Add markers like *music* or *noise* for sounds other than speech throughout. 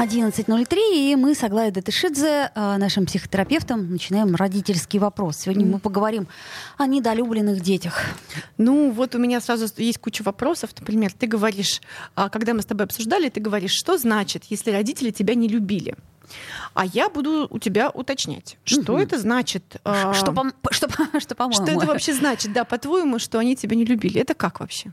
11.03, и мы с Аглаей Датышидзе, э, нашим психотерапевтом, начинаем родительский вопрос. Сегодня мы поговорим о недолюбленных детях. Ну, вот у меня сразу есть куча вопросов. Например, ты говоришь, а, когда мы с тобой обсуждали, ты говоришь, что значит, если родители тебя не любили? А я буду у тебя уточнять, что Мгм. это значит. а, Что, по- что, по- *laughs* что, по-моему? Что это вообще значит, да, по-твоему, что они тебя не любили? Это как вообще?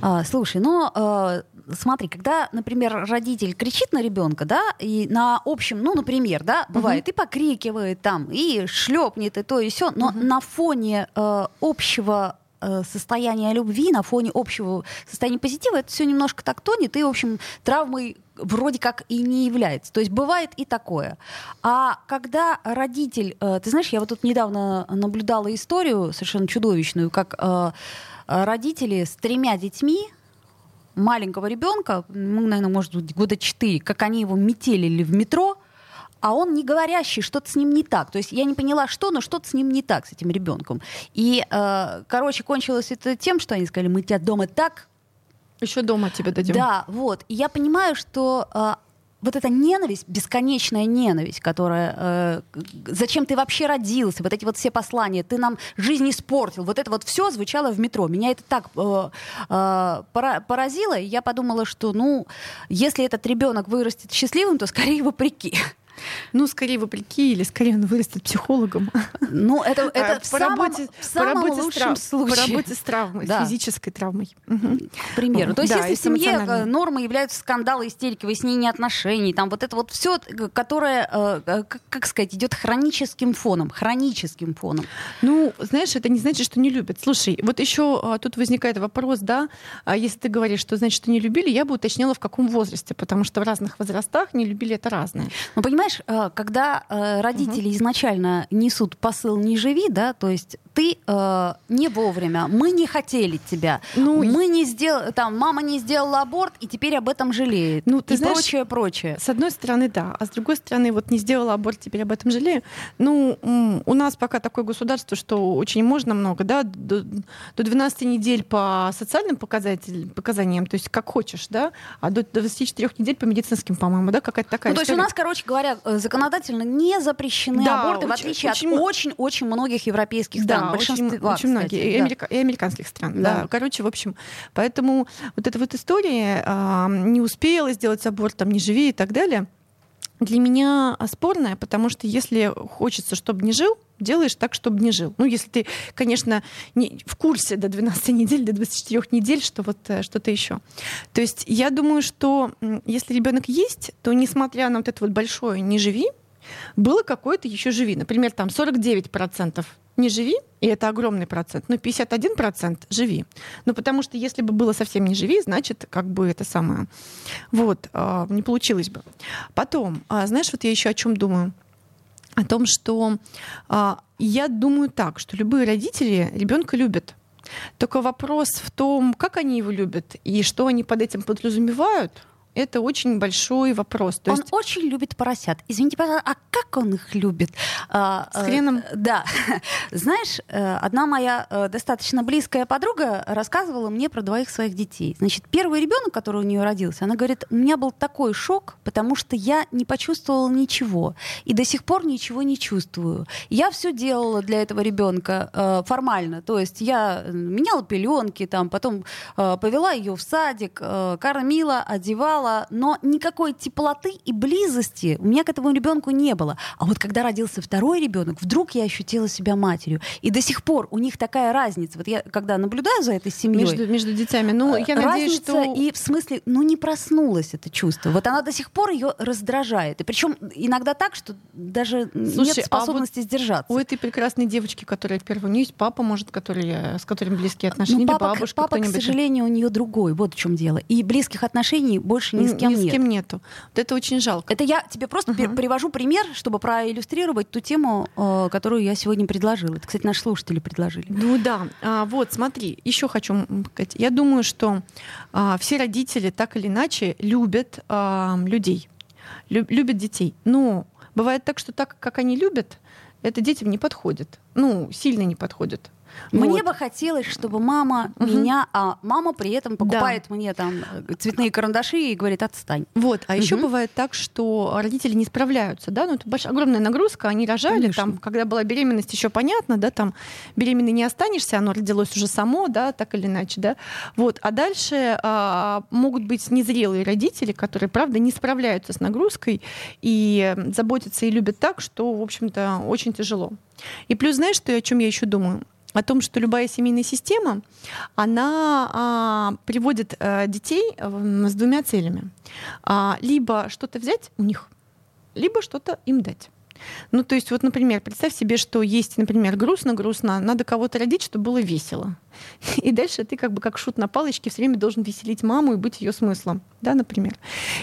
А, слушай, ну э, смотри, когда, например, родитель кричит на ребенка, да, и на общем, ну, например, да, бывает, и покрикивает там, и шлепнет, и то, и все, но на фоне э, общего э, состояния любви, на фоне общего состояния позитива, это все немножко так тонет, и, в общем, травмой вроде как и не является. То есть бывает и такое. А когда родитель... э, ты знаешь, я вот тут недавно наблюдала историю совершенно чудовищную, как э, родители с тремя детьми маленького ребенка, ну, наверное, может быть, года четыре, как они его метелили в метро, а он не говорящий, что-то с ним не так. То есть я не поняла, что, но что-то с ним не так, с этим ребенком. И, э, короче, кончилось это тем, что они сказали, мы тебя дома так Еще дома тебе дадим. да, вот. И я понимаю, что а, вот эта ненависть, бесконечная ненависть, которая... э, зачем ты вообще родился? Вот эти вот все послания. Ты нам жизнь испортил. Вот это вот все звучало в метро. Меня это так э, э, пора- поразило. И я подумала, что, ну, если этот ребенок вырастет счастливым, то скорее вопреки. Ну, скорее вопреки, или скорее он вырастет психологом. Ну, это, *laughs* А, это в по самом, работе, в по самом работе лучшем трав- случае. По работе с травмой, Да. с физической травмой. Мгм. к примеру. То есть, Да, если в семье э, нормой являются скандалы, истерики, выяснение отношений, там вот это вот все, которое, э, э, как, как сказать, идет хроническим фоном, хроническим фоном. Ну, знаешь, это не значит, что не любят. Слушай, вот еще а, тут возникает вопрос, да, а если ты говоришь, что значит, что не любили, я бы уточнила, в каком возрасте, потому что в разных возрастах не любили это разное. Ну, понимаешь, э, когда э, родители изначально несут посыл «не живи», да, то есть ты э, не вовремя, мы не хотели тебя, Ну, мы не сделали, там, мама не сделала аборт и теперь об этом жалеет, Ну, ты и знаешь, прочее, прочее. С одной стороны, да, а с другой стороны, вот не сделала аборт, теперь об этом жалею. Ну, у нас пока такое государство, что очень можно много, да, до, до 12 недель по социальным показателям, показаниям, то есть как хочешь, да, а до 24 недель по медицинским, по-моему, да, какая-то такая Ну, то есть у нас, короче говоря, законодательно не запрещены Да, аборты, в очень- отличие очень от очень-очень многих европейских стран. Да, очень, большинства, очень многие, кстати, и, да. америка- и американских стран. Да. Да. Короче, в общем, поэтому вот эта вот история а, не успела сделать аборт, там, не живи и так далее, для меня спорная, потому что если хочется, чтобы не жил, делаешь так, чтобы не жил. Ну, если ты, конечно, не в курсе до 12 недель, до 24 недель, что вот э, что-то еще. То есть я думаю, что если ребенок есть, то несмотря на вот это вот большое «не живи», было какое-то еще живи. Например, там 49% не живи, и это огромный процент, но 51% живи. Ну, потому что если бы было совсем не живи, значит, как бы это самое. Вот, а, не получилось бы. Потом, а, знаешь, вот я еще о чем думаю? О том, что а, я думаю так, что любые родители ребенка любят. Только вопрос в том, как они его любят и что они под этим подразумевают, это очень большой вопрос. То он есть очень любит поросят. Извините, пожалуйста, а как он их любит? А, С э, хреном? Да. *laughs* Знаешь, э, одна моя э, достаточно близкая подруга рассказывала мне про двоих своих детей. Значит, первый ребенок, который у нее родился, она говорит, у меня был такой шок, потому что я не почувствовала ничего. И до сих пор ничего не чувствую. Я все делала для этого ребенка э, формально. То есть я э, меняла пеленки, там, потом э, повела ее в садик, э, кормила, одевала, но никакой теплоты и близости у меня к этому ребенку не было. А вот когда родился второй ребенок, вдруг я ощутила себя матерью. И до сих пор у них такая разница. Вот я когда наблюдаю за этой семьей, между, между детьми. Ну, я надеюсь, разница что... и в смысле, ну не проснулось это чувство. Вот она до сих пор ее раздражает. И причем иногда так, что даже Слушай, нет а вот способности сдержаться. У этой прекрасной девочки, которая первая, у нее есть папа, может, который, э, с которым близкие отношения, Ну, или папа, к- бабушка, папа, к сожалению, у нее другой. Вот в чем дело. И близких отношений больше ни с кем ни нет. с кем нету. Вот это очень жалко. Это я тебе просто Мгм. привожу пример, чтобы проиллюстрировать ту тему, э, которую я сегодня предложила. Это, кстати, наши слушатели предложили. Ну да, а, вот смотри, еще хочу сказать. Я думаю, что а, все родители так или иначе любят а, людей, лю- любят детей. Но бывает так, что так, как они любят, это детям не подходит. Ну, сильно не подходит. Мне Вот. бы хотелось, чтобы мама Мгм. меня, а мама при этом покупает мне там цветные карандаши и говорит, отстань. Вот, а еще Мгм. бывает так, что родители не справляются, да, ну это большая, огромная нагрузка, они рожали, Конечно. там, когда была беременность, еще понятно, да, там беременной не останешься, оно родилось уже само, да, так или иначе, да, вот, а дальше а, могут быть незрелые родители, которые, правда, не справляются с нагрузкой и заботятся и любят так, что, в общем-то, очень тяжело. И плюс, знаешь, что, о чем я еще думаю? О том, что любая семейная система, она а, приводит а, детей м, с двумя целями. А, либо что-то взять у них, либо что-то им дать. Ну, то есть, вот, например, представь себе, что есть, например, грустно-грустно, надо кого-то родить, чтобы было весело. *laughs* И дальше ты как бы как шут на палочке все время должен веселить маму и быть ее смыслом, да, например.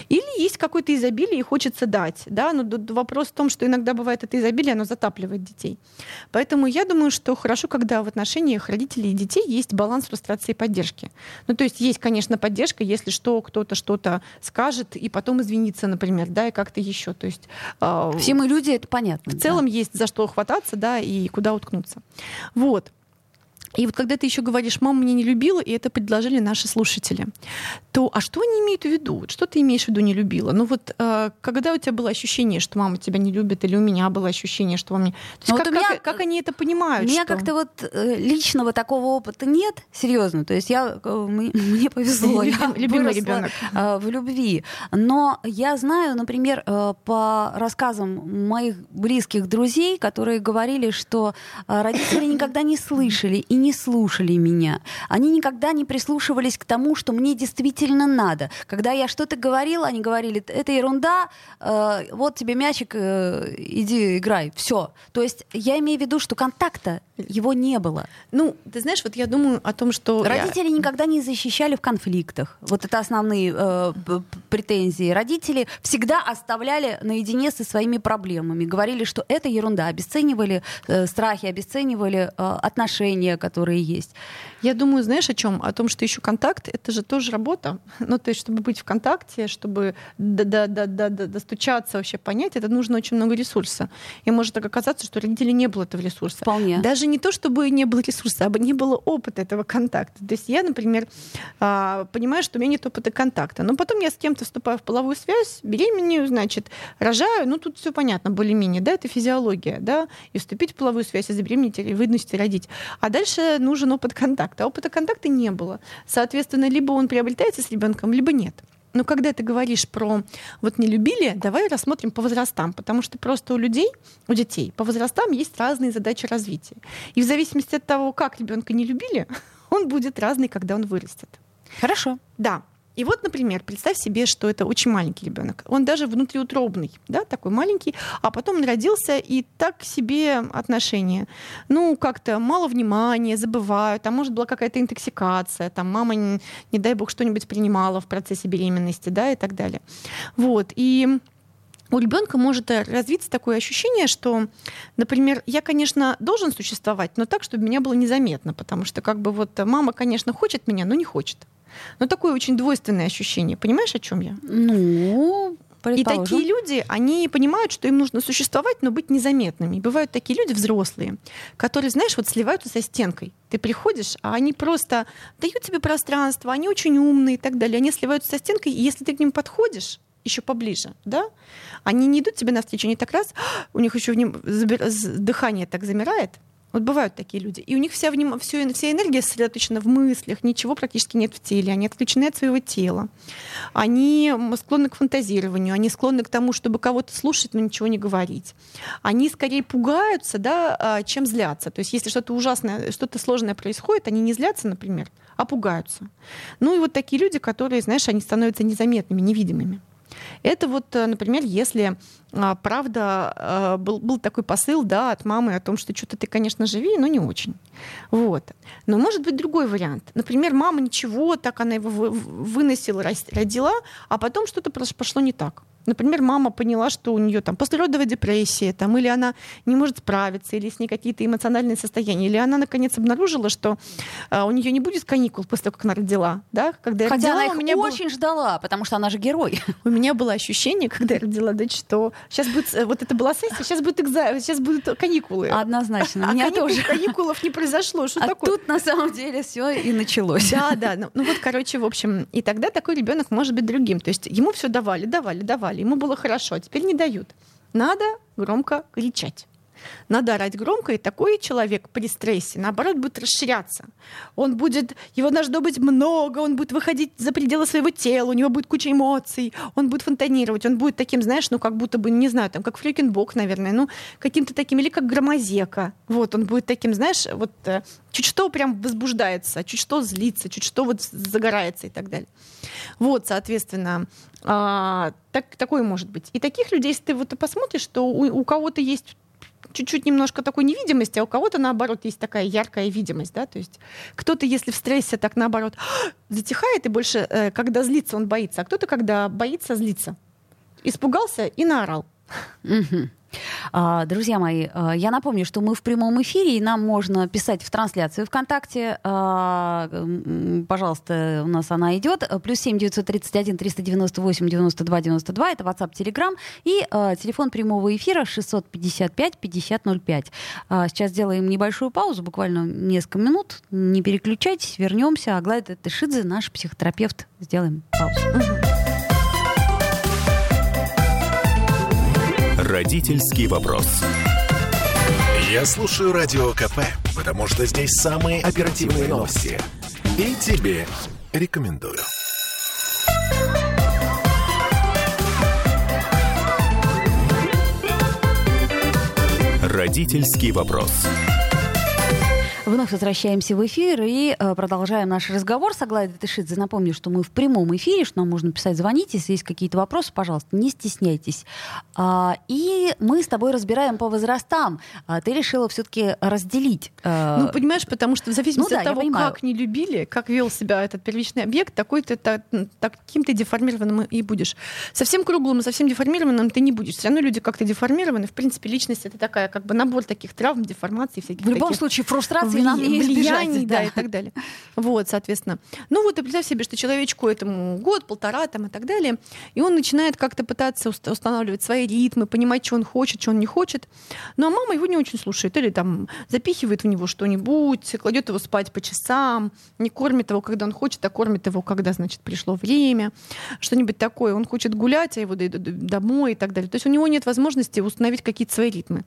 Или есть какое-то изобилие и хочется дать, да, но д- вопрос в том, что иногда бывает это изобилие, оно затапливает детей. Поэтому я думаю, что хорошо, когда в отношениях родителей и детей есть баланс фрустрации и поддержки. Ну, то есть есть, конечно, поддержка, если что, кто-то что-то скажет и потом извинится, например, да, и как-то еще. То есть а, Все мы люди, это понятно. в целом есть за что хвататься, да, и куда уткнуться. Вот. И вот когда ты еще говоришь, мама меня не любила, и это предложили наши слушатели, то а что они имеют в виду? Вот Что ты имеешь в виду не любила? Ну вот э, когда у тебя было ощущение, что мама тебя не любит, или у меня было ощущение, что мама... То есть Ну вот как, у меня- как- как они это понимают? У меня что- как-то вот э, личного такого опыта нет, серьезно. То есть я, э, *laughs* мне повезло, я Любим- любимый ребенок. э, в любви. Но я знаю, например, по рассказам моих близких друзей, которые говорили, что родители никогда не слышали и не слушали меня. Они никогда не прислушивались к тому, что мне действительно надо. Когда я что-то говорила, они говорили, это ерунда, э, вот тебе мячик, э, иди играй, все. То есть я имею в виду, что контакта его не было. Ну, ты знаешь, вот я думаю о том, что... я- Родители никогда не защищали в конфликтах. Вот это основные э, претензии. Родители всегда оставляли наедине со своими проблемами. Говорили, что это ерунда. Обесценивали э, страхи, обесценивали э, отношения, которые есть. Я думаю, знаешь о чем? О том, что еще контакт это же тоже работа. *laughs* Ну, то есть, чтобы быть в контакте, чтобы до- до- до- до- до- достучаться, вообще понять, это нужно очень много ресурса. И может так оказаться, что у родителей не было этого ресурса. Вполне. Даже не то, чтобы не было ресурса, а бы не было опыта этого контакта. То есть я, например, а, понимаю, что у меня нет опыта контакта. Но потом я с кем-то вступаю в половую связь, беременею, значит, рожаю. Ну, тут все понятно, более-менее, да, это физиология, да, и вступить в половую связь, и забеременеть, или выносить, и родить. А дальше нужен опыт контакта. А опыта контакта не было. Соответственно, либо он приобретается с ребенком, либо нет. Но когда ты говоришь про вот не любили, давай рассмотрим по возрастам, потому что просто у людей, у детей по возрастам есть разные задачи развития. И в зависимости от того, как ребенка не любили, *laughs* он будет разный, когда он вырастет. Хорошо. Да. И вот, например, представь себе, что это очень маленький ребенок. Он даже внутриутробный, да, такой маленький, а потом он родился, и так себе отношения. Ну, как-то мало внимания, забывают, а может была какая-то интоксикация, там мама, не, не дай бог, что-нибудь принимала в процессе беременности, да, и так далее. Вот. И у ребенка может э, развиться такое ощущение, что, например, я, конечно, должен существовать, но так, чтобы меня было незаметно, потому что как бы вот мама, конечно, хочет меня, но не хочет. Но такое очень двойственное ощущение. Понимаешь, о чем я? Ну, И такие люди, они понимают, что им нужно существовать, но быть незаметными. И бывают такие люди взрослые, которые, знаешь, вот сливаются со стенкой. Ты приходишь, а они просто дают тебе пространство, они очень умные и так далее. Они сливаются со стенкой, и если ты к ним подходишь, еще поближе, да, они не идут тебе навстречу, они так раз, у них еще в нем забир- дыхание так замирает. Вот бывают такие люди. И у них вся, вним... всё- вся энергия сосредоточена в мыслях, ничего практически нет в теле, они отключены от своего тела. Они склонны к фантазированию, они склонны к тому, чтобы кого-то слушать, но ничего не говорить. Они скорее пугаются, да, а, чем злятся. То есть если что-то ужасное, что-то сложное происходит, они не злятся, например, а пугаются. Ну и вот такие люди, которые, знаешь, они становятся незаметными, невидимыми. Это вот, э, например, если а, правда э, был, был такой посыл да, от мамы о том, что что-то ты, конечно, живи, но не очень. Вот. Но может быть другой вариант. Например, мама ничего, так она его выносила, родила, а потом что-то пошло не так. Например, мама поняла, что у нее там послеродовая депрессия, там, или она не может справиться, или с ней какие-то эмоциональные состояния, или она наконец обнаружила, что а, у нее не будет каникул после того, как она родила. Да? Когда я Хотя родила, она их у меня очень был... ждала, потому что она же герой. *laughs* У меня было ощущение, когда я родила дочь, что сейчас будет, э, вот это была сессия, сейчас будет экзамен, сейчас будут каникулы. Однозначно. У меня каникул, тоже. Каникулов не произошло. Что а такое? тут на самом деле все и началось. Да, да. Ну, ну вот, короче, в общем, и тогда такой ребенок может быть другим. То есть ему все давали, давали, давали давали, ему было хорошо, а теперь не дают. Надо громко кричать. Надо орать громко, и такой человек при стрессе, наоборот, будет расширяться. Он будет, его должно быть много, он будет выходить за пределы своего тела, у него будет куча эмоций, он будет фонтанировать, он будет таким, знаешь, ну как будто бы, не знаю, там, как Фрикенбок, наверное, ну каким-то таким, или как громозека. Вот, он будет таким, знаешь, вот э, чуть что прям возбуждается, чуть что злится, чуть что вот загорается и так далее. Вот, соответственно, а, так, такое может быть. И таких людей, если ты вот посмотришь, что у, у кого-то есть чуть-чуть немножко такой невидимости, а у кого-то, наоборот, есть такая яркая видимость, да, то есть кто-то, если в стрессе, так наоборот, *gasps* затихает и больше, э, когда злится, он боится, а кто-то, когда боится, злится. Испугался и наорал. А, друзья мои, а, я напомню, что мы в прямом эфире, и нам можно писать в трансляцию ВКонтакте. А, пожалуйста, у нас она идет. Плюс семь девятьсот тридцать один триста девяносто восемь девяносто два девяносто два. Это WhatsApp, Telegram. И телефон прямого эфира 655 50 05. Сейчас сделаем небольшую паузу, буквально несколько минут. Не переключайтесь, вернемся. Аглая Тышидзе, наш психотерапевт. Сделаем паузу. Родительский вопрос. Я слушаю радио КП, потому что здесь самые оперативные новости. И тебе рекомендую. Родительский вопрос. Вновь возвращаемся в эфир и э, продолжаем наш разговор с Аглайдой Тышидзе. Напомню, что мы в прямом эфире, что нам можно писать, звонить. Если есть какие-то вопросы, пожалуйста, не стесняйтесь. А, и мы с тобой разбираем по возрастам. А, ты решила все-таки разделить. Э... Ну, понимаешь, потому что в зависимости ну, да, от того, как не любили, как вел себя этот первичный объект, такой ты так, таким ты деформированным и будешь. Совсем круглым и совсем деформированным ты не будешь. Все равно люди как-то деформированы. В принципе, личность это такая, как бы набор таких травм, деформаций всяких. В любом таких... случае, фрустрация вли... нам влияний, да. да, и так далее. Вот, соответственно. Ну вот, и представь себе, что человечку этому год, полтора там и так далее, и он начинает как-то пытаться устанавливать свои ритмы, понимать, что он хочет, что он не хочет. Ну а мама его не очень слушает, или там запихивает в него что-нибудь, кладет его спать по часам, не кормит его, когда он хочет, а кормит его, когда, значит, пришло время, что-нибудь такое. Он хочет гулять, а его домой и так далее. То есть у него нет возможности установить какие-то свои ритмы.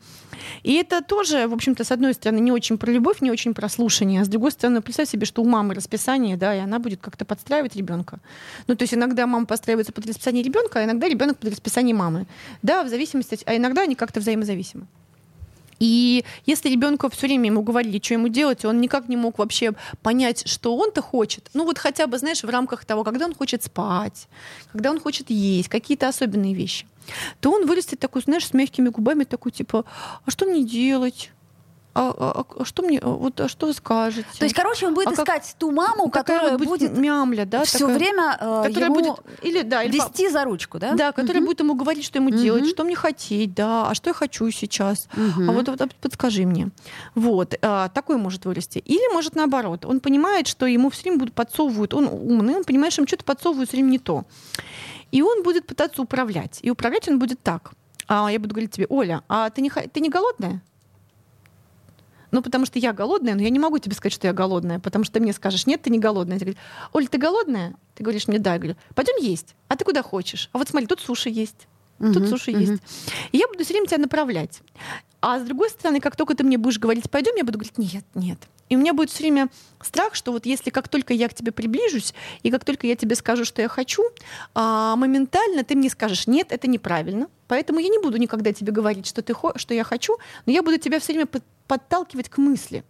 И это тоже, в общем-то, с одной стороны, не очень про любовь, не очень очень про слушание. А с другой стороны, представь себе, что у мамы расписание, да, и она будет как-то подстраивать ребенка. Ну, то есть иногда мама подстраивается под расписание ребенка, а иногда ребенок под расписание мамы. Да, в зависимости, а иногда они как-то взаимозависимы. И если ребенку все время ему говорили, что ему делать, он никак не мог вообще понять, что он-то хочет. Ну вот хотя бы, знаешь, в рамках того, когда он хочет спать, когда он хочет есть, какие-то особенные вещи, то он вырастет такой, знаешь, с мягкими губами, такой типа, а что мне делать? А, а, а что мне, вот, а что вы скажете? То есть, короче, он будет а искать как, ту маму, которая будет, мямля, да, все такая, время э, которая ему будет или да, или вести пап... за ручку, да? Да, которая угу. будет ему говорить, что ему угу. делать, что мне хотеть, да, а что я хочу сейчас, угу. а вот, вот подскажи мне, вот а, такой может вырасти. Или может наоборот, он понимает, что ему все время будут подсовывают, он умный, он понимает, что ему что-то подсовывают все время не то, и он будет пытаться управлять, и управлять он будет так. А я буду говорить тебе, Оля, а ты не, ты не голодная? Ну, потому что я голодная, но я не могу тебе сказать, что я голодная, потому что ты мне скажешь, нет, ты не голодная. Я говорю, Оль, ты голодная? Ты говоришь мне, да. Я говорю, пойдем есть. А ты куда хочешь? А вот смотри, тут суши есть. Тут uh-huh, суши uh-huh. есть. И я буду все время тебя направлять. А с другой стороны, как только ты мне будешь говорить, пойдем, я буду говорить, нет, нет. И у меня будет все время страх, что вот если как только я к тебе приближусь, и как только я тебе скажу, что я хочу, а, моментально ты мне скажешь, нет, это неправильно. Поэтому я не буду никогда тебе говорить, что, ты, что я хочу, но я буду тебя все время подталкивать к мысли.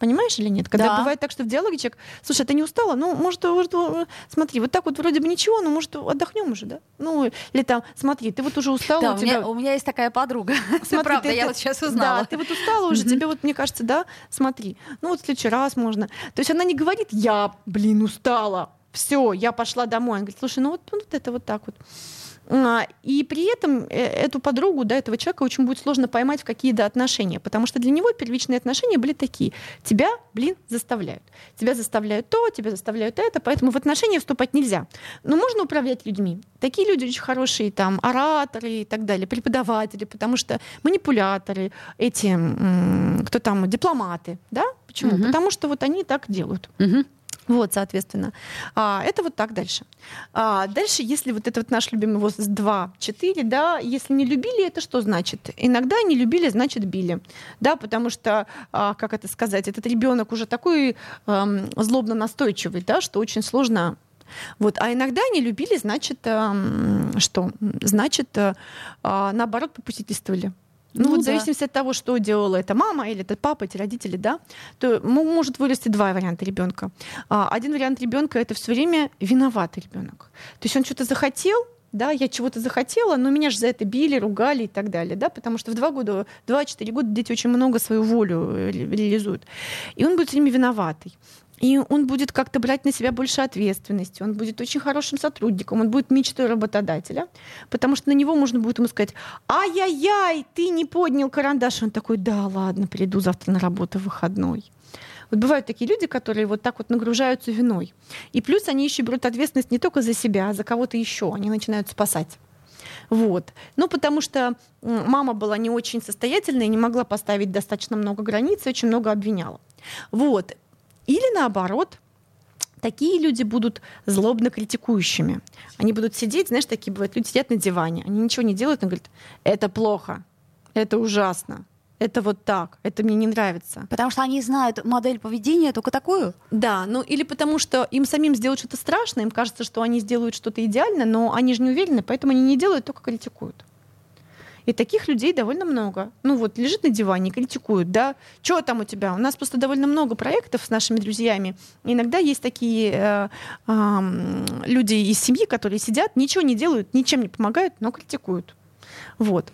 Понимаешь или нет? Когда Да. бывает так, что в диалоге человек, слушай, ты не устала? Ну, может, может, э, смотри, вот так вот вроде бы ничего, но может отдохнем уже, да? Ну, или там, смотри, ты вот уже устала, Да, у у меня, у меня есть такая подруга. *laughs* Смотри, правда, ты я вот сейчас узнала. Да, ты вот устала уже, тебе вот, мне кажется, да, смотри, ну вот в следующий раз можно. То есть она не говорит, я, блин, устала, все, я пошла домой. Она говорит, слушай, ну вот, ну вот это вот так вот. А, И при этом э, эту подругу, да, этого человека очень будет сложно поймать в какие-то отношения, потому что для него первичные отношения были такие. Тебя, блин, заставляют. Тебя заставляют то, тебя заставляют это, поэтому в отношения вступать нельзя. Но можно управлять людьми. Такие люди очень хорошие, там, ораторы и так далее, преподаватели, потому что манипуляторы, эти, кто там, дипломаты, да? Почему? Мгм. Потому что вот они так делают. Мгм. Вот, соответственно. А, это вот так дальше. А, дальше, если вот это вот наш любимый возраст 2-4, да, если не любили, это что значит? Иногда не любили, значит били. Да, потому что, а, как это сказать, этот ребенок уже такой ам, злобно настойчивый, да, что очень сложно вот. А иногда не любили, значит, ам, что? Значит, а, а, наоборот, попустительствовали. Ну, Ну вот в да. зависимости от того, что делала эта мама или этот папа, эти родители, да, то мо- может вырасти два варианта ребенка. А, Один вариант ребенка это все время виноватый ребенок. То есть он что-то захотел, да, я чего-то захотела, но меня же за это били, ругали и так далее, да, потому что в два года, два-четыре года дети очень много свою волю ре- реализуют. И он будет все время виноватый. И он будет как-то брать на себя больше ответственности, он будет очень хорошим сотрудником, он будет мечтой работодателя, потому что на него можно будет ему сказать, ай-яй-яй, ты не поднял карандаш. Он такой, да, ладно, приду завтра на работу в выходной. Вот бывают такие люди, которые вот так вот нагружаются виной. И плюс они еще берут ответственность не только за себя, а за кого-то еще. Они начинают спасать. Вот. Ну, потому что мама была не очень состоятельная, не могла поставить достаточно много границ очень много обвиняла. Вот. Или наоборот, такие люди будут злобно критикующими. Они будут сидеть, знаешь, такие бывают, люди сидят на диване, они ничего не делают, но говорят, это плохо, это ужасно, это вот так, это мне не нравится. Потому что они знают модель поведения только такую. Да, ну или потому что им самим сделать что-то страшное, им кажется, что они сделают что-то идеально, но они же не уверены, поэтому они не делают, только критикуют. И таких людей довольно много. Ну вот лежит на диване, критикуют, да, что там у тебя? У нас просто довольно много проектов с нашими друзьями. Иногда есть такие э, ам, люди из семьи, которые сидят, ничего не делают, ничем не помогают, но критикуют. Вот.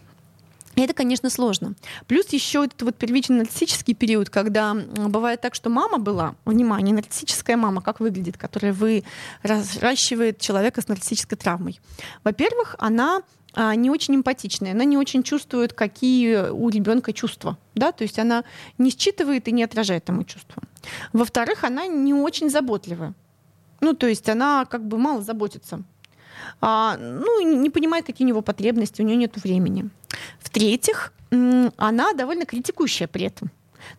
И это, конечно, сложно. Плюс еще этот вот первичный нарциссический период, когда бывает так, что мама была, внимание, нарциссическая мама, как выглядит, которая выращивает человека с нарциссической травмой. Во-первых, она не очень эмпатичная, она не очень чувствует, какие у ребенка чувства, да, то есть она не считывает и не отражает ему чувства. Во-вторых, она не очень заботливая, ну, то есть она как бы мало заботится. А, ну, не понимает, какие у него потребности, у нее нет времени. В-третьих, она довольно критикующая при этом.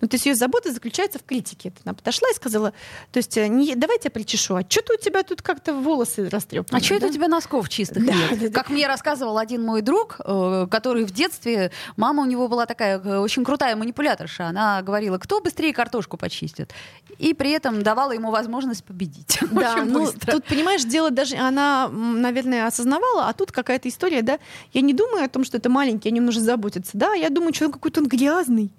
Ну, то есть ее забота заключается в критике. Она подошла и сказала, то есть, э, не, давай я причешу, а что-то у тебя тут как-то волосы растрепаны. А что это у тебя носков чистых Да, нет? да, да. Как мне рассказывал один мой друг, э, который в детстве, мама у него была такая э, очень крутая манипуляторша. Она говорила, кто быстрее картошку почистит. И при этом давала ему возможность победить. *laughs* Да, ну быстро. тут, понимаешь, дело даже, она, наверное, осознавала, а тут какая-то история, да, я не думаю о том, что это маленький, о нем нужно заботиться, да, я думаю, что он какой-то он грязный,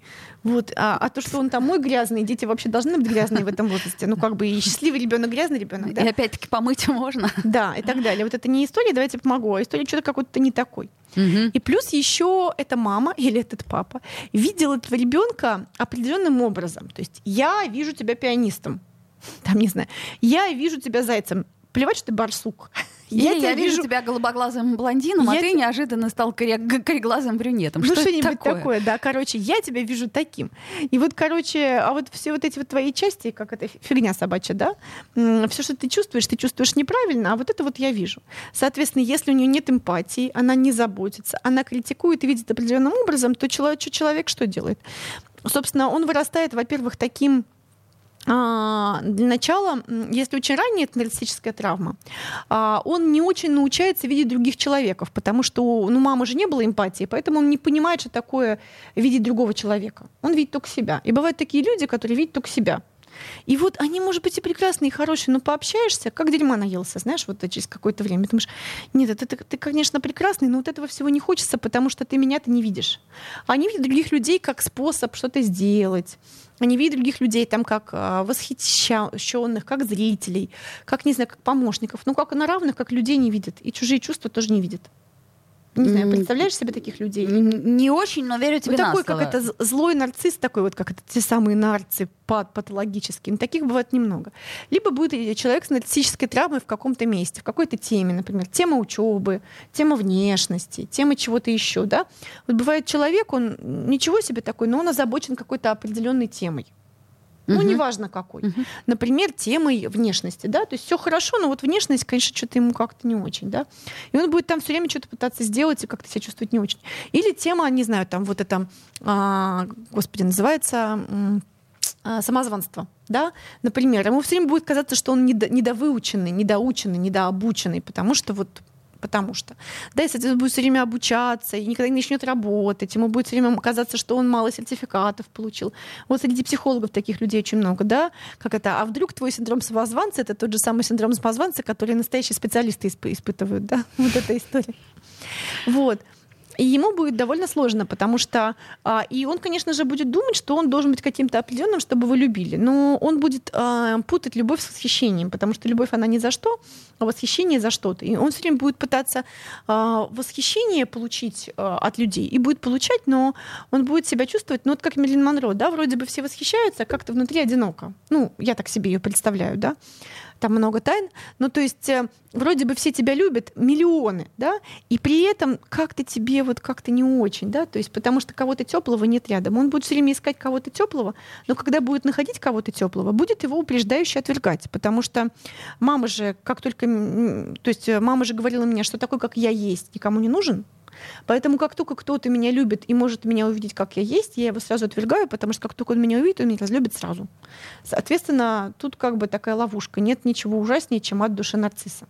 вот, а, а то, что он там мой грязный, дети вообще должны быть грязные в этом возрасте, ну, как бы и счастливый ребенок, грязный ребенок, да. И опять-таки помыть можно. Да, и так далее. Вот это не история, давайте помогу, а история что-то какой-то не такой. И плюс еще эта мама *laughs* или этот папа видел этого ребенка определенным образом. То есть я вижу тебя пианистом, *laughs* там не знаю, я вижу тебя зайцем. Плевать, что ты барсук. *laughs* Или я, тебя вижу тебя голубоглазым блондином, а Я ты те- неожиданно стал кореглазым брюнетом. Ну, Что что-нибудь такое? такое? да. Короче, я тебя вижу таким. И вот, короче, а вот все вот эти вот твои части, как это фигня собачья, да, все, что ты чувствуешь, ты чувствуешь неправильно, а вот это вот я вижу. Соответственно, если у нее нет эмпатии, она не заботится, она критикует и видит определенным образом, то человек, человек что делает? Собственно, он вырастает, во-первых, таким а, для начала, если очень ранняя это травма, а, он не очень научается видеть других человеков, потому что ну, мамы же не было эмпатии, поэтому он не понимает, что такое видеть другого человека. Он видит только себя. И бывают такие люди, которые видят только себя. И вот они, может быть, и прекрасные, и хорошие, но пообщаешься, как дерьма наелся, знаешь, вот через какое-то время. Думаешь, нет, это ты, ты, конечно, прекрасный, но вот этого всего не хочется, потому что ты меня-то не видишь. Они видят других людей как способ что-то сделать. Они видят других людей там как а, восхищенных, как зрителей, как, не знаю, как помощников. Ну, как на равных, как людей не видят. И чужие чувства тоже не видят. Не знаю, представляешь себе таких людей? Не очень, но верю тебе вот такой, слово. как это злой нарцисс, такой вот, как это те самые нарцы патологические. Но таких бывает немного. Либо будет человек с нарциссической травмой в каком-то месте, в какой-то теме, например, тема учебы, тема внешности, тема чего-то еще, да. Вот бывает человек, он ничего себе такой, но он озабочен какой-то определенной темой. Ну, угу. неважно какой. Угу. Например, темой внешности, да, то есть все хорошо, но вот внешность, конечно, что-то ему как-то не очень, да. И он будет там все время что-то пытаться сделать и как-то себя чувствовать не очень. Или тема, не знаю, там вот это, а, господи, называется а, самозванство, да, например, ему все время будет казаться, что он недо, недовыученный, недоученный, недообученный, потому что вот потому что. Да, и, соответственно, будет все время обучаться и никогда не начнет работать, ему будет все время казаться, что он мало сертификатов получил. Вот среди психологов таких людей очень много, да, как это, а вдруг твой синдром самозванца это тот же самый синдром самозванца, который настоящие специалисты исп- испытывают, *laughs* да, вот эта история. Вот. И ему будет довольно сложно, потому что а, и он, конечно же, будет думать, что он должен быть каким-то определенным, чтобы его любили. Но он будет а, путать любовь с восхищением, потому что любовь она не за что, а восхищение за что-то. И он все время будет пытаться а, восхищение получить а, от людей и будет получать, но он будет себя чувствовать, ну вот как Мерлин Монро, да, вроде бы все восхищаются, а как-то внутри одиноко. Ну, я так себе ее представляю, да там много тайн. Ну, то есть э, вроде бы все тебя любят, миллионы, да, и при этом как-то тебе вот как-то не очень, да, то есть потому что кого-то теплого нет рядом. Он будет все время искать кого-то теплого, но когда будет находить кого-то теплого, будет его упреждающе отвергать, потому что мама же, как только, то есть э, мама же говорила мне, что такой, как я есть, никому не нужен, Поэтому как только кто-то меня любит и может меня увидеть, как я есть, я его сразу отвергаю, потому что как только он меня увидит, он меня разлюбит сразу. Соответственно, тут как бы такая ловушка. Нет ничего ужаснее, чем от души нарцисса.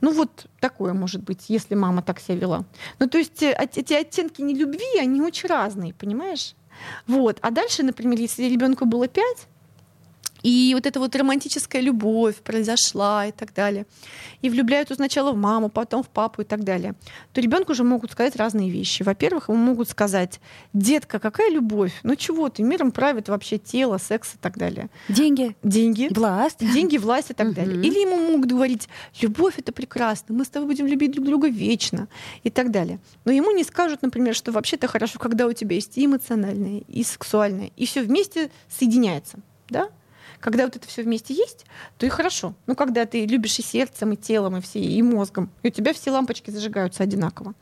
Ну вот такое может быть, если мама так себя вела. Ну то есть э, эти оттенки нелюбви, они очень разные, понимаешь? Вот. А дальше, например, если ребенку было пять, и вот эта вот романтическая любовь произошла и так далее. И влюбляются сначала в маму, потом в папу и так далее. То ребенку уже могут сказать разные вещи. Во-первых, ему могут сказать, детка, какая любовь? Ну чего ты, миром правит вообще тело, секс и так далее. Деньги. Деньги. Власть. Деньги, власть и так далее. Или ему могут говорить, любовь это прекрасно, мы с тобой будем любить друг друга вечно и так далее. Но ему не скажут, например, что вообще-то хорошо, когда у тебя есть и эмоциональное, и сексуальное, и все вместе соединяется. Да? Когда вот это все вместе есть, то и хорошо. Ну, когда ты любишь и сердцем, и телом, и, все, и мозгом, и у тебя все лампочки зажигаются одинаково.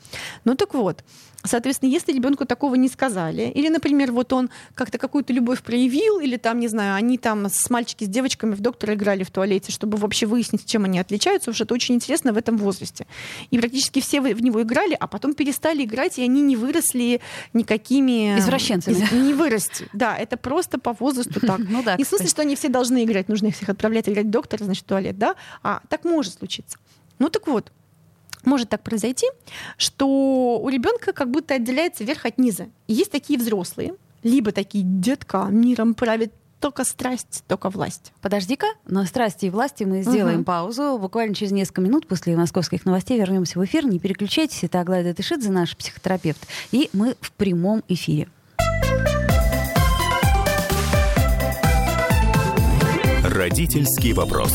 Ну так вот, Соответственно, если ребенку такого не сказали, или, например, вот он как-то какую-то любовь проявил, или там, не знаю, они там с мальчики с девочками в доктора играли в туалете, чтобы вообще выяснить, чем они отличаются, потому что это очень интересно в этом возрасте. И практически все в него играли, а потом перестали играть, и они не выросли никакими... Извращенцами. Из... Не вырасти. Да, это просто по возрасту так. *laughs* Ну да. Не в смысле, что они все должны играть, нужно их всех отправлять играть в доктора, значит, в туалет, да? А так может случиться. Ну так вот, может так произойти, что у ребенка как будто отделяется верх от низа. И есть такие взрослые, либо такие детка, миром правит только страсть, только власть. Подожди-ка, на страсти и власти мы сделаем угу. паузу. Буквально через несколько минут после московских новостей вернемся в эфир. Не переключайтесь, это Аглайда Тышидзе, наш психотерапевт. И мы в прямом эфире. Родительский вопрос.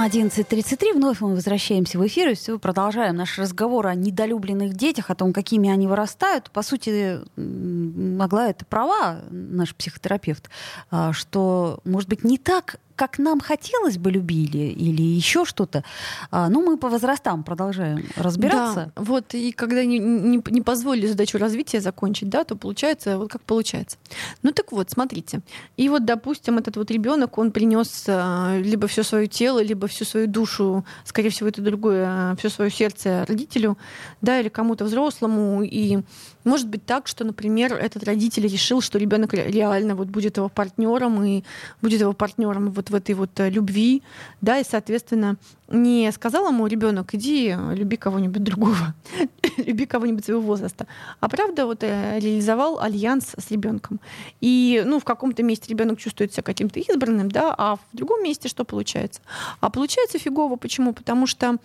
11.33. Вновь мы возвращаемся в эфир и все, продолжаем наш разговор о недолюбленных детях, о том, какими они вырастают. По сути, могла это права, наш психотерапевт, а, что, может быть, не так как нам хотелось бы любили или еще что-то. А, ну, мы по возрастам продолжаем разбираться. Да, вот, и когда не, не, не позволили задачу развития закончить, да, то получается вот как получается. Ну так вот, смотрите. И вот, допустим, этот вот ребенок, он принес а, либо все свое тело, либо всю свою душу, скорее всего, это другое, а, все свое сердце родителю, да, или кому-то взрослому. И может быть так, что, например, этот родитель решил, что ребенок реально вот будет его партнером и будет его партнером вот в этой вот э, любви, да, и, соответственно, не сказал ему ребенок, иди, люби кого-нибудь другого, *laughs* люби кого-нибудь своего возраста, а правда вот э, реализовал альянс с ребенком. И ну, в каком-то месте ребенок чувствует себя каким-то избранным, да, а в другом месте что получается? А получается фигово. Почему? Потому что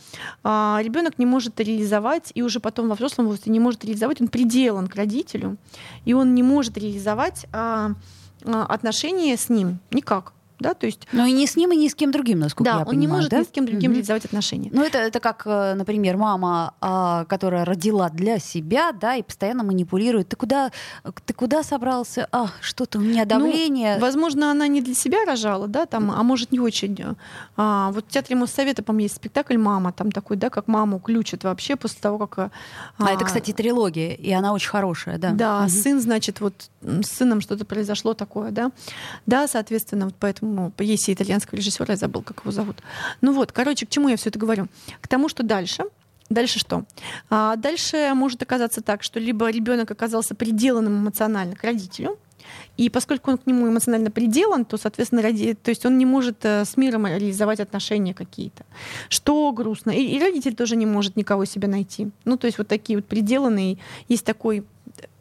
а, ребенок не может реализовать, и уже потом во взрослом возрасте не может реализовать, он приделан к родителю, и он не может реализовать а, а, отношения с ним никак да, то есть... Но и не с ним, и ни с кем другим, насколько да, я он понимаю, не может да? ни с кем другим угу. реализовать отношения. Ну, это, это как, э, например, мама, а, которая родила для себя, да, и постоянно манипулирует. Ты куда, ты куда собрался? А, что-то у меня ну, давление. Ну, возможно, она не для себя рожала, да, там, а может, не очень. А, вот в Театре Моссовета, по-моему, есть спектакль «Мама», там такой, да, как маму ключат вообще после того, как... А, а это, кстати, трилогия, и она очень хорошая, да. Да, угу. сын, значит, вот с сыном что-то произошло такое, да. Да, соответственно, вот поэтому есть это итальянского режиссера, я забыл, как его зовут. Ну вот, короче, к чему я все это говорю? К тому, что дальше Дальше что? А дальше может оказаться так, что либо ребенок оказался приделанным эмоционально к родителю, и поскольку он к нему эмоционально приделан, то, соответственно, ради, то есть он не может э, с миром реализовать отношения какие-то. Что грустно. И, и родитель тоже не может никого себе найти. Ну, то есть вот такие вот приделанные. Есть такой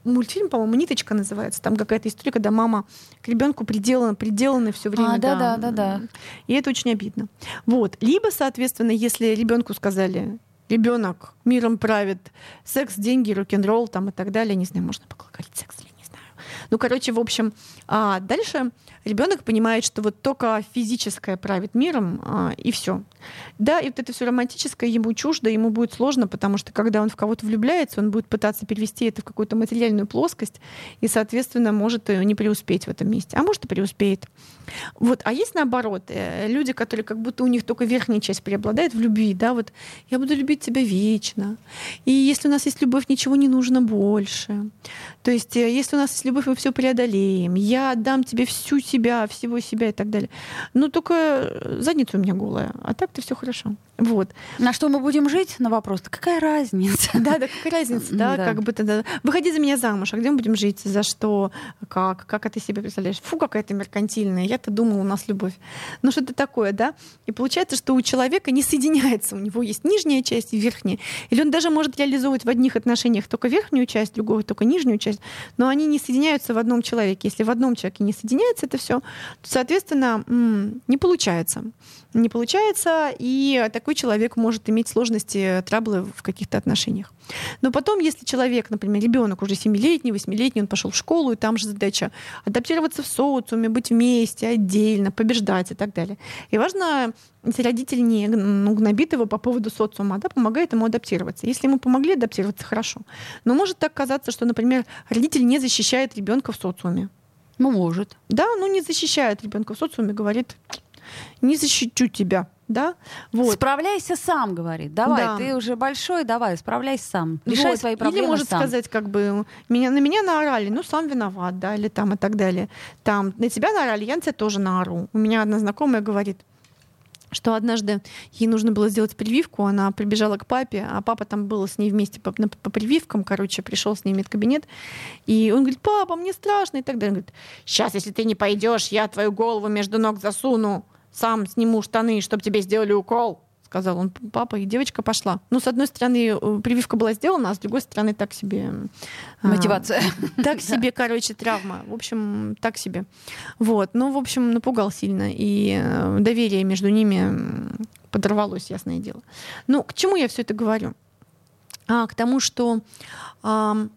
мультфильм, по-моему, «Ниточка» называется. Там какая-то история, когда мама к ребенку приделана, приделана все время. А, да, да, да, да. И это очень обидно. Вот. Либо, соответственно, если ребенку сказали, ребенок миром правит, секс, деньги, рок-н-ролл там и так далее, не знаю, можно поговорить секс или не знаю. Ну, короче, в общем, а дальше ребенок понимает, что вот только физическое правит миром, а, и все. Да, и вот это все романтическое ему чуждо, ему будет сложно, потому что когда он в кого-то влюбляется, он будет пытаться перевести это в какую-то материальную плоскость, и, соответственно, может не преуспеть в этом месте. А может и преуспеет. Вот. А есть наоборот, э, люди, которые как будто у них только верхняя часть преобладает в любви, да, вот я буду любить тебя вечно. И если у нас есть любовь, ничего не нужно больше. То есть, э, если у нас есть любовь, мы все преодолеем. Я отдам тебе всю себя, всего себя и так далее. Но только э, задница у меня голая. А так-то все хорошо. Вот. На что мы будем жить? На вопрос. Какая разница? Да, да, какая разница, да, как бы тогда. Выходи за меня замуж, а где мы будем жить? За что? Как? Как это себе представляешь? Фу, какая-то меркантильная. Я-то думала, у нас любовь. Ну, что-то такое, да? И получается, что у человека не соединяется. У него есть нижняя часть и верхняя. Или он даже может реализовывать в одних отношениях только верхнюю часть, другого только нижнюю часть, но они не соединяются в одном человеке. Если в одном человеке не соединяется это все, соответственно, не получается не получается, и такой человек может иметь сложности, траблы в каких-то отношениях. Но потом, если человек, например, ребенок уже 7-летний, 8-летний, он пошел в школу, и там же задача адаптироваться в социуме, быть вместе, отдельно, побеждать и так далее. И важно, если родитель не ну, гнобит его по поводу социума, да, помогает ему адаптироваться. Если ему помогли адаптироваться, хорошо. Но может так казаться, что, например, родитель не защищает ребенка в социуме. Ну, может. Да, ну не защищает ребенка в социуме, говорит, не защищу тебя. Да? Вот. Справляйся сам, говорит. Давай, да. ты уже большой, давай, справляйся сам. Решай вот. свои проблемы. Или может сам. сказать, как бы, меня, на меня наорали, ну, сам виноват, да, или там и так далее. Там, на тебя наорали, я на тебя тоже наору. У меня одна знакомая говорит, что однажды ей нужно было сделать прививку, она прибежала к папе, а папа там был с ней вместе по, по прививкам, короче, пришел с ней в медкабинет, и он говорит, папа, мне страшно, и так далее. Он говорит, сейчас, если ты не пойдешь, я твою голову между ног засуну сам сниму штаны, чтобы тебе сделали укол, сказал он папа, и девочка пошла. Ну, с одной стороны, э, прививка была сделана, а с другой стороны, так себе... А, Мотивация. А, так *laughs* себе, короче, травма. В общем, так себе. Вот. Ну, в общем, напугал сильно. И э, доверие между ними подорвалось, ясное дело. Ну, к чему я все это говорю? А, к тому, что а,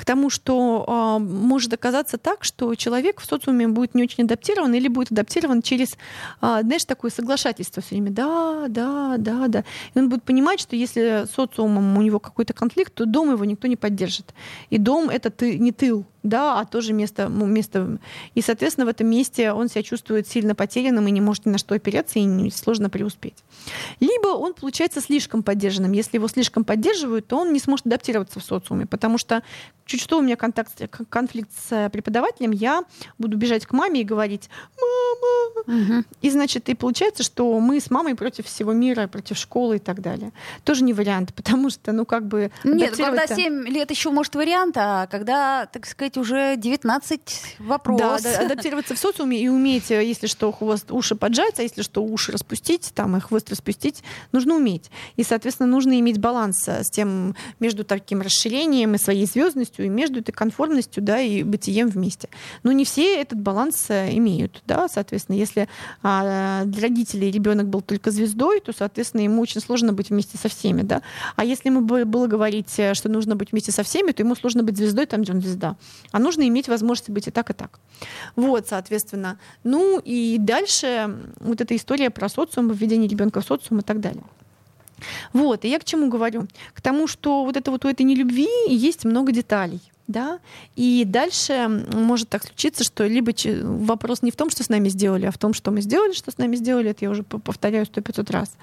к тому, что э, может оказаться так, что человек в социуме будет не очень адаптирован или будет адаптирован через, э, знаешь, такое соглашательство все время. Да, да, да, да. И он будет понимать, что если социумом у него какой-то конфликт, то дом его никто не поддержит. И дом — это ты, не тыл, да, а тоже место, место. И, соответственно, в этом месте он себя чувствует сильно потерянным и не может ни на что опереться, и сложно преуспеть. Либо он получается слишком поддержанным. Если его слишком поддерживают, то он не сможет адаптироваться в социуме, потому что чуть что у меня контакт, конфликт с преподавателем, я буду бежать к маме и говорить «мама». Угу. И, значит, и получается, что мы с мамой против всего мира, против школы и так далее. Тоже не вариант, *laughs* потому что, ну, как бы... Нет, когда 7 лет еще, может, вариант, а когда, так сказать, уже 19 вопросов. Да, да, адаптироваться в социуме и уметь, если что, хвост, уши поджать, а если что, уши распустить, там, и хвост распустить, нужно уметь. И, соответственно, нужно иметь баланс с тем между таким расширением и своей звездностью, и между этой конформностью да, и бытием вместе. Но не все этот баланс э, имеют. Да? Соответственно, если а, для родителей ребенок был только звездой, то, соответственно, ему очень сложно быть вместе со всеми. Да? А если ему было говорить, э, что нужно быть вместе со всеми, то ему сложно быть звездой там, где он звезда. А нужно иметь возможность быть и так, и так. Вот, соответственно. Ну и дальше вот эта история про социум, введение ребенка в социум и так далее. Вот, и я к чему говорю? К тому, что вот это вот у этой нелюбви есть много деталей. Да? И дальше может так случиться, что либо вопрос не в том, что с нами сделали, а в том, что мы сделали, что с нами сделали, это я уже повторяю сто пятьсот раз.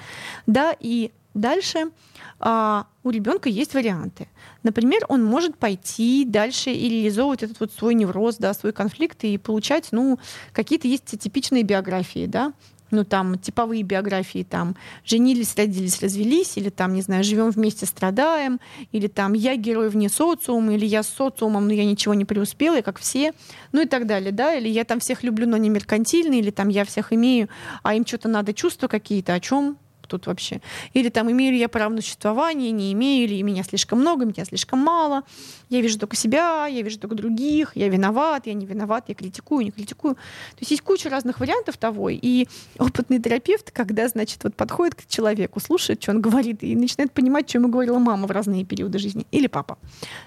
Да, и дальше а, у ребенка есть варианты. Например, он может пойти дальше и реализовывать этот вот свой невроз, да, свой конфликт и получать, ну, какие-то есть типичные биографии, да, ну там типовые биографии, там женились, родились, развелись, или там, не знаю, живем вместе, страдаем, или там я герой вне социума, или я с социумом, но я ничего не преуспела, как все, ну и так далее, да, или я там всех люблю, но не меркантильный, или там я всех имею, а им что-то надо чувства какие-то, о чем тут вообще. Или там, имею ли я право на существование, не имею ли, меня слишком много, меня слишком мало, я вижу только себя, я вижу только других, я виноват, я не виноват, я критикую, не критикую. То есть есть куча разных вариантов того, и опытный терапевт, когда, значит, вот подходит к человеку, слушает, что он говорит, и начинает понимать, что ему говорила мама в разные периоды жизни, или папа,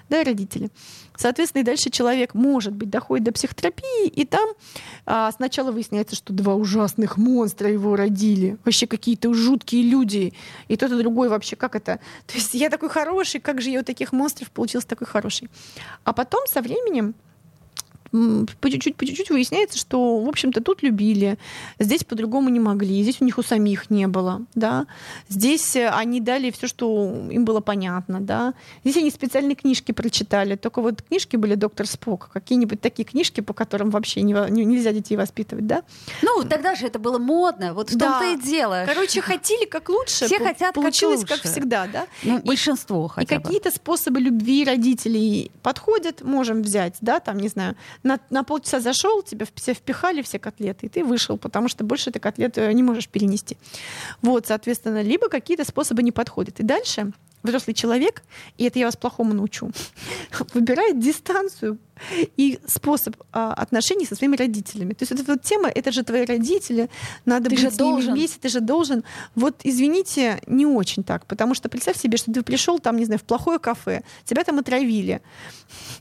да, родители. Соответственно, и дальше человек, может быть, доходит до психотерапии, и там а, сначала выясняется, что два ужасных монстра его родили, вообще какие-то жуткие люди, и тот и другой вообще, как это? То есть я такой хороший, как же я у таких монстров получился такой хороший? А потом со временем по чуть-чуть, по чуть-чуть выясняется, что, в общем-то, тут любили, здесь по-другому не могли, здесь у них у самих не было, да, здесь э, они дали все, что им было понятно, да, здесь они специальные книжки прочитали, только вот книжки были «Доктор Спок», какие-нибудь такие книжки, по которым вообще не, не, нельзя детей воспитывать, да. Ну, тогда же это было модно, вот в да. том-то и дело. Короче, хотели как лучше, все хотят получилось как, как всегда, да. Ну, и, большинство хотя И какие-то способы любви родителей подходят, можем взять, да, там, не знаю, на, на полчаса зашел, тебе все впихали все котлеты, и ты вышел, потому что больше ты котлеты не можешь перенести. Вот, соответственно, либо какие-то способы не подходят. И дальше взрослый человек, и это я вас плохому научу, *laughs* выбирает дистанцию и способ а, отношений со своими родителями. То есть вот эта вот тема, это же твои родители, надо ты быть с ними должен. вместе, ты же должен. Вот, извините, не очень так, потому что представь себе, что ты пришел там, не знаю, в плохое кафе, тебя там отравили,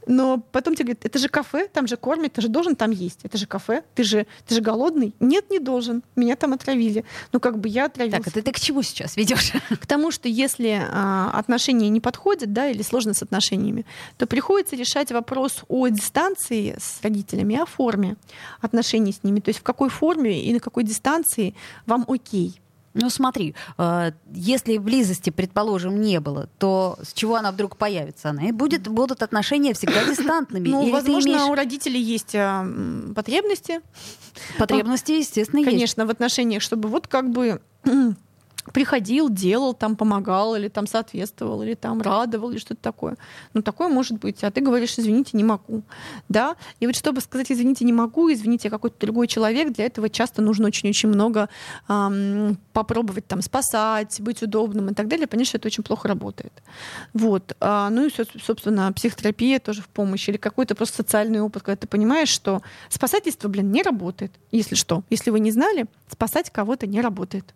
но потом тебе говорят, это же кафе, там же кормят, ты же должен там есть, это же кафе, ты же, ты же голодный. Нет, не должен, меня там отравили. Ну как бы я отравился. Так, а ты, ты к чему сейчас ведешь? К тому, что если а, отношения не подходят, да, или сложно с отношениями, то приходится решать вопрос о дистанции с родителями, о форме отношений с ними. То есть в какой форме и на какой дистанции вам окей. Ну смотри, э, если близости, предположим, не было, то с чего она вдруг появится? Она и будет, будут отношения всегда дистантными. Ну, Или возможно, имеешь... у родителей есть а, потребности. Потребности, естественно, Конечно, есть. Конечно, в отношениях, чтобы вот как бы приходил, делал, там помогал, или там соответствовал, или там радовал, или что-то такое. Ну, такое может быть. А ты говоришь, извините, не могу. Да? И вот чтобы сказать, извините, не могу, извините, я какой-то другой человек, для этого часто нужно очень-очень много эм, попробовать там спасать, быть удобным и так далее. Что это очень плохо работает. Вот. А, ну и, собственно, психотерапия тоже в помощь, или какой-то просто социальный опыт, когда ты понимаешь, что спасательство, блин, не работает, если что. Если вы не знали, спасать кого-то не работает.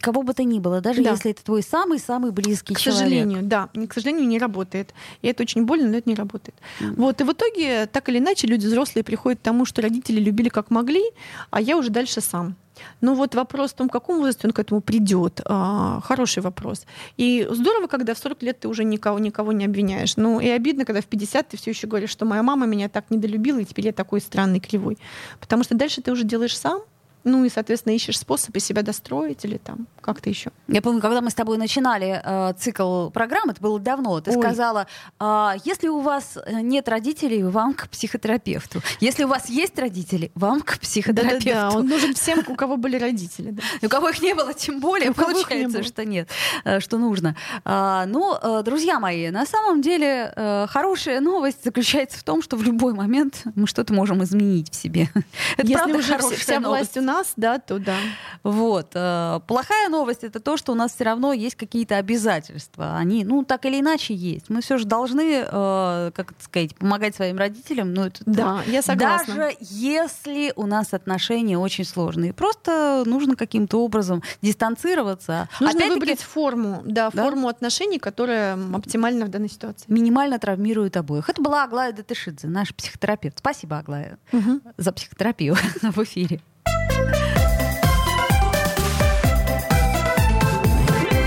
Кого бы то ни было, даже да. если это твой самый-самый близкий к человек. К сожалению, да. К сожалению, не работает. И это очень больно, но это не работает. Mm. Вот. И в итоге, так или иначе, люди взрослые приходят к тому, что родители любили как могли, а я уже дальше сам. Но вот вопрос в том, в каком возрасте он к этому придет, а, хороший вопрос. И здорово, когда в 40 лет ты уже никого, никого не обвиняешь. Ну и обидно, когда в 50 ты все еще говоришь, что моя мама меня так недолюбила, и теперь я такой странный, кривой. Потому что дальше ты уже делаешь сам, ну и, соответственно, ищешь способы себя достроить или там как-то еще. Я помню, когда мы с тобой начинали э, цикл программ, это было давно, ты Ой. сказала, э, если у вас нет родителей, вам к психотерапевту. Если у вас есть родители, вам к психотерапевту. Да-да-да, он нужен всем, у кого были родители. Да. *laughs* У кого их не было, тем более у получается, не что нет, э, что нужно. А, ну, э, друзья мои, на самом деле э, хорошая новость заключается в том, что в любой момент мы что-то можем изменить в себе. *laughs* Это Если правда уже вся власть у нас нас, да, то да. Вот. Э, плохая новость это то, что у нас все равно есть какие-то обязательства. Они, ну, так или иначе есть. Мы все же должны, э, как сказать, помогать своим родителям. Ну, это, да, я согласна. Даже если у нас отношения очень сложные. Просто нужно каким-то образом дистанцироваться. Нужно выбрать форму, да, да, форму отношений, которая оптимальна в данной ситуации. Минимально травмирует обоих. Это была Аглая Датышидзе, наш психотерапевт. Спасибо, Аглая, угу. за психотерапию *laughs* в эфире.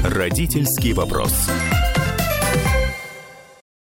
Родительский вопрос.